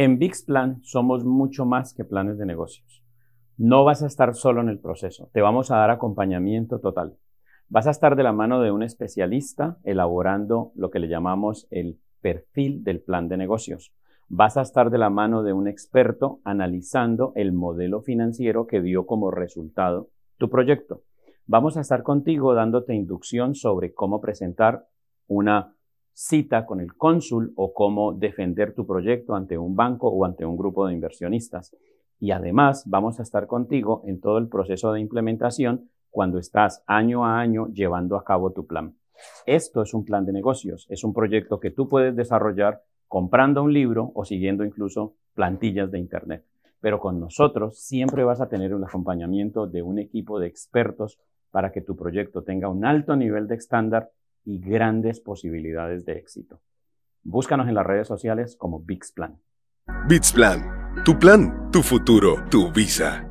En VixPlan somos mucho más que planes de negocios. No vas a estar solo en el proceso, te vamos a dar acompañamiento total. Vas a estar de la mano de un especialista elaborando lo que le llamamos el perfil del plan de negocios. Vas a estar de la mano de un experto analizando el modelo financiero que dio como resultado tu proyecto. Vamos a estar contigo dándote inducción sobre cómo presentar una cita con el cónsul o cómo defender tu proyecto ante un banco o ante un grupo de inversionistas. Y además vamos a estar contigo en todo el proceso de implementación cuando estás año a año llevando a cabo tu plan. Esto es un plan de negocios, es un proyecto que tú puedes desarrollar comprando un libro o siguiendo incluso plantillas de Internet. Pero con nosotros siempre vas a tener un acompañamiento de un equipo de expertos para que tu proyecto tenga un alto nivel de estándar y grandes posibilidades de éxito. Búscanos en las redes sociales como Bixplan. Bixplan, tu plan, tu futuro, tu visa.